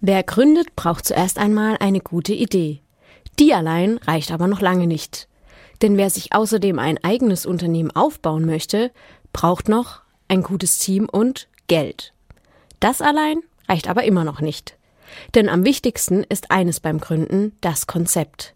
Wer gründet, braucht zuerst einmal eine gute Idee. Die allein reicht aber noch lange nicht. Denn wer sich außerdem ein eigenes Unternehmen aufbauen möchte, braucht noch ein gutes Team und Geld. Das allein reicht aber immer noch nicht. Denn am wichtigsten ist eines beim Gründen, das Konzept.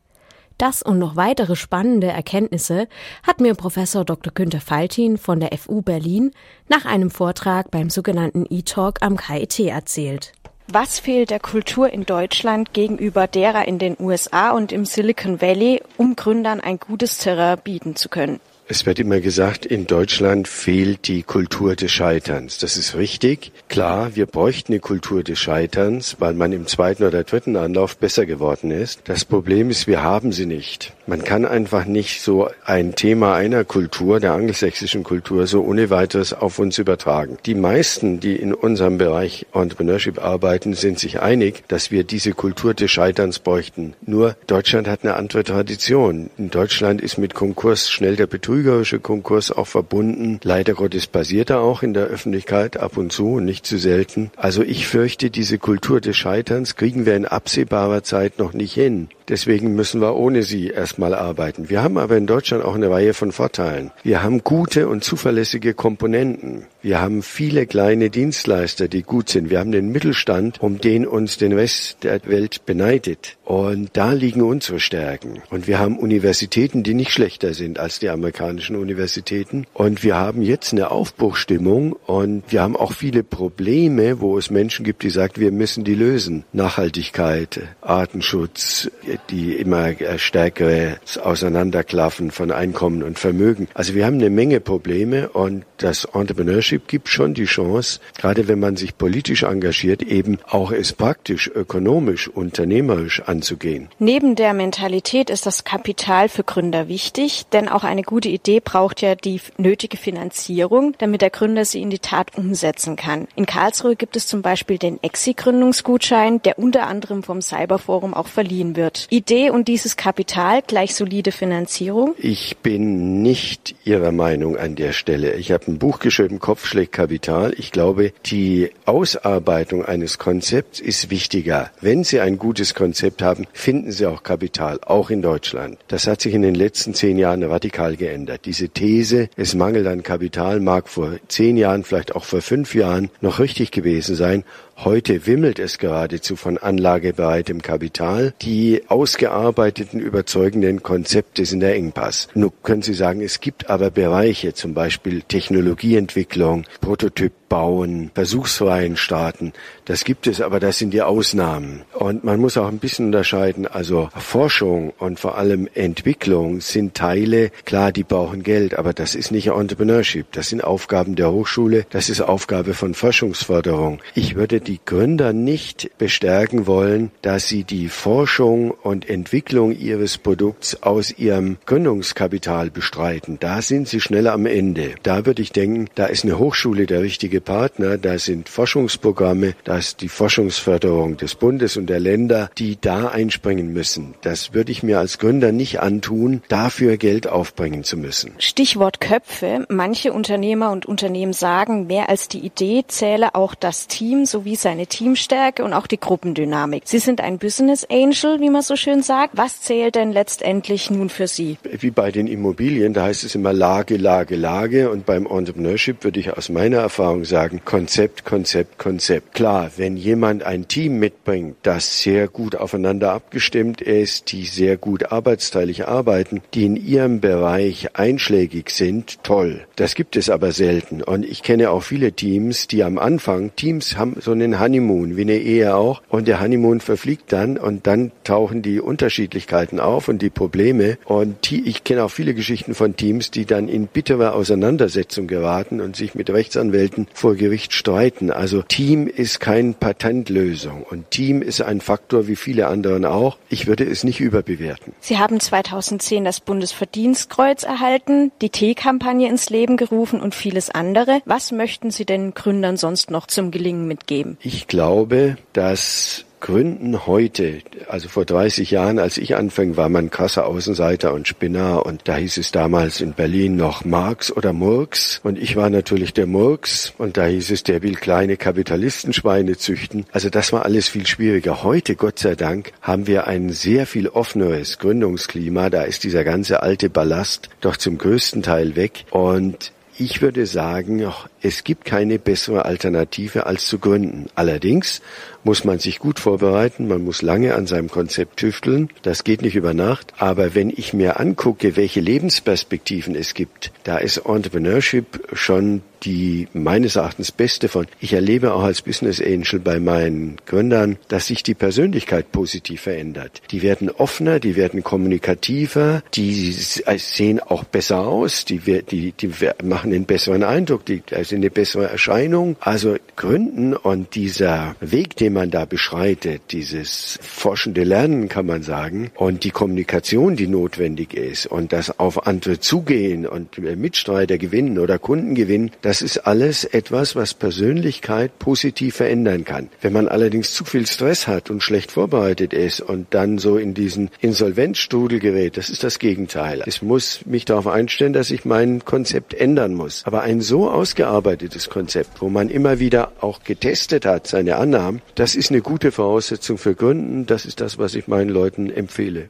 Das und noch weitere spannende Erkenntnisse hat mir Professor Dr. Günther Faltin von der FU Berlin nach einem Vortrag beim sogenannten E-Talk am KIT erzählt. Was fehlt der Kultur in Deutschland gegenüber derer in den USA und im Silicon Valley, um Gründern ein gutes Terrain bieten zu können? Es wird immer gesagt, in Deutschland fehlt die Kultur des Scheiterns. Das ist richtig. Klar, wir bräuchten eine Kultur des Scheiterns, weil man im zweiten oder dritten Anlauf besser geworden ist. Das Problem ist, wir haben sie nicht. Man kann einfach nicht so ein Thema einer Kultur, der angelsächsischen Kultur, so ohne weiteres auf uns übertragen. Die meisten, die in unserem Bereich Entrepreneurship arbeiten, sind sich einig, dass wir diese Kultur des Scheiterns bräuchten. Nur Deutschland hat eine andere Tradition. In Deutschland ist mit Konkurs schnell der Betrug trügerische Konkurs auch verbunden. Leider Gottes passiert er auch in der Öffentlichkeit ab und zu und nicht zu selten. Also ich fürchte, diese Kultur des Scheiterns kriegen wir in absehbarer Zeit noch nicht hin. Deswegen müssen wir ohne sie erstmal arbeiten. Wir haben aber in Deutschland auch eine Reihe von Vorteilen. Wir haben gute und zuverlässige Komponenten. Wir haben viele kleine Dienstleister, die gut sind. Wir haben den Mittelstand, um den uns den Rest der Welt beneidet. Und da liegen unsere Stärken. Und wir haben Universitäten, die nicht schlechter sind als die amerikanischen Universitäten. Und wir haben jetzt eine Aufbruchstimmung und wir haben auch viele Probleme, wo es Menschen gibt, die sagen, wir müssen die lösen. Nachhaltigkeit, Artenschutz, die immer stärkere Auseinanderklaffen von Einkommen und Vermögen. Also wir haben eine Menge Probleme und das Entrepreneurship gibt schon die Chance, gerade wenn man sich politisch engagiert, eben auch es praktisch, ökonomisch, unternehmerisch anzugehen. Neben der Mentalität ist das Kapital für Gründer wichtig, denn auch eine gute Idee braucht ja die nötige Finanzierung, damit der Gründer sie in die Tat umsetzen kann. In Karlsruhe gibt es zum Beispiel den Exi-Gründungsgutschein, der unter anderem vom Cyberforum auch verliehen wird. Idee und dieses Kapital gleich solide Finanzierung? Ich bin nicht Ihrer Meinung an der Stelle. Ich habe ein Buch geschrieben, Kopf schlägt Kapital. Ich glaube, die Ausarbeitung eines Konzepts ist wichtiger. Wenn Sie ein gutes Konzept haben, finden Sie auch Kapital, auch in Deutschland. Das hat sich in den letzten zehn Jahren radikal geändert. Diese These, es mangelt an Kapital, mag vor zehn Jahren, vielleicht auch vor fünf Jahren noch richtig gewesen sein. Heute wimmelt es geradezu von anlagebereitem Kapital. Die ausgearbeiteten, überzeugenden Konzepte sind der Engpass. Nun können Sie sagen, es gibt aber Bereiche, zum Beispiel Technologieentwicklung, Prototyp bauen, versuchsfreien starten. Das gibt es, aber das sind die Ausnahmen. Und man muss auch ein bisschen unterscheiden. Also Forschung und vor allem Entwicklung sind Teile, klar, die brauchen Geld, aber das ist nicht Entrepreneurship. Das sind Aufgaben der Hochschule. Das ist Aufgabe von Forschungsförderung. Ich würde die Gründer nicht bestärken wollen, dass sie die Forschung und Entwicklung ihres Produkts aus ihrem Gründungskapital bestreiten. Da sind sie schneller am Ende. Da würde ich denken, da ist eine Hochschule der richtige Partner. Da sind Forschungsprogramme, da ist die Forschungsförderung des Bundes und der Länder, die da einspringen müssen. Das würde ich mir als Gründer nicht antun, dafür Geld aufbringen zu müssen. Stichwort Köpfe. Manche Unternehmer und Unternehmen sagen, mehr als die Idee zähle auch das Team sowie wie seine Teamstärke und auch die Gruppendynamik. Sie sind ein Business Angel, wie man so schön sagt. Was zählt denn letztendlich nun für Sie? Wie bei den Immobilien, da heißt es immer Lage, Lage, Lage. Und beim Entrepreneurship würde ich aus meiner Erfahrung sagen, Konzept, Konzept, Konzept. Klar, wenn jemand ein Team mitbringt, das sehr gut aufeinander abgestimmt ist, die sehr gut arbeitsteilig arbeiten, die in ihrem Bereich einschlägig sind, toll. Das gibt es aber selten. Und ich kenne auch viele Teams, die am Anfang, Teams haben so eine einen Honeymoon, wie eine Ehe auch. Und der Honeymoon verfliegt dann und dann tauchen die Unterschiedlichkeiten auf und die Probleme. Und ich kenne auch viele Geschichten von Teams, die dann in bittere Auseinandersetzung geraten und sich mit Rechtsanwälten vor Gericht streiten. Also Team ist keine Patentlösung und Team ist ein Faktor wie viele anderen auch. Ich würde es nicht überbewerten. Sie haben 2010 das Bundesverdienstkreuz erhalten, die T-Kampagne ins Leben gerufen und vieles andere. Was möchten Sie den Gründern sonst noch zum Gelingen mitgeben? Ich glaube, dass Gründen heute, also vor 30 Jahren, als ich anfing, war man krasser Außenseiter und Spinner und da hieß es damals in Berlin noch Marx oder Murks und ich war natürlich der Murks und da hieß es, der will kleine Kapitalistenschweine züchten. Also das war alles viel schwieriger. Heute, Gott sei Dank, haben wir ein sehr viel offeneres Gründungsklima. Da ist dieser ganze alte Ballast doch zum größten Teil weg und ich würde sagen, es gibt keine bessere Alternative als zu gründen. Allerdings muss man sich gut vorbereiten, man muss lange an seinem Konzept tüfteln, das geht nicht über Nacht, aber wenn ich mir angucke, welche Lebensperspektiven es gibt, da ist Entrepreneurship schon die meines Erachtens beste von. Ich erlebe auch als Business Angel bei meinen Gründern, dass sich die Persönlichkeit positiv verändert. Die werden offener, die werden kommunikativer, die sehen auch besser aus, die, die, die machen einen besseren Eindruck, die sind eine bessere Erscheinung. Also Gründen und dieser Weg, den man da beschreitet, dieses forschende Lernen, kann man sagen, und die Kommunikation, die notwendig ist und das auf andere zugehen und Mitstreiter gewinnen oder Kunden gewinnen, das ist alles etwas, was Persönlichkeit positiv verändern kann. Wenn man allerdings zu viel Stress hat und schlecht vorbereitet ist und dann so in diesen Insolvenzstrudel gerät, das ist das Gegenteil. Es muss mich darauf einstellen, dass ich mein Konzept ändern muss. Aber ein so ausgearbeitetes Konzept, wo man immer wieder auch getestet hat, seine Annahmen, das ist eine gute Voraussetzung für Gründen. Das ist das, was ich meinen Leuten empfehle.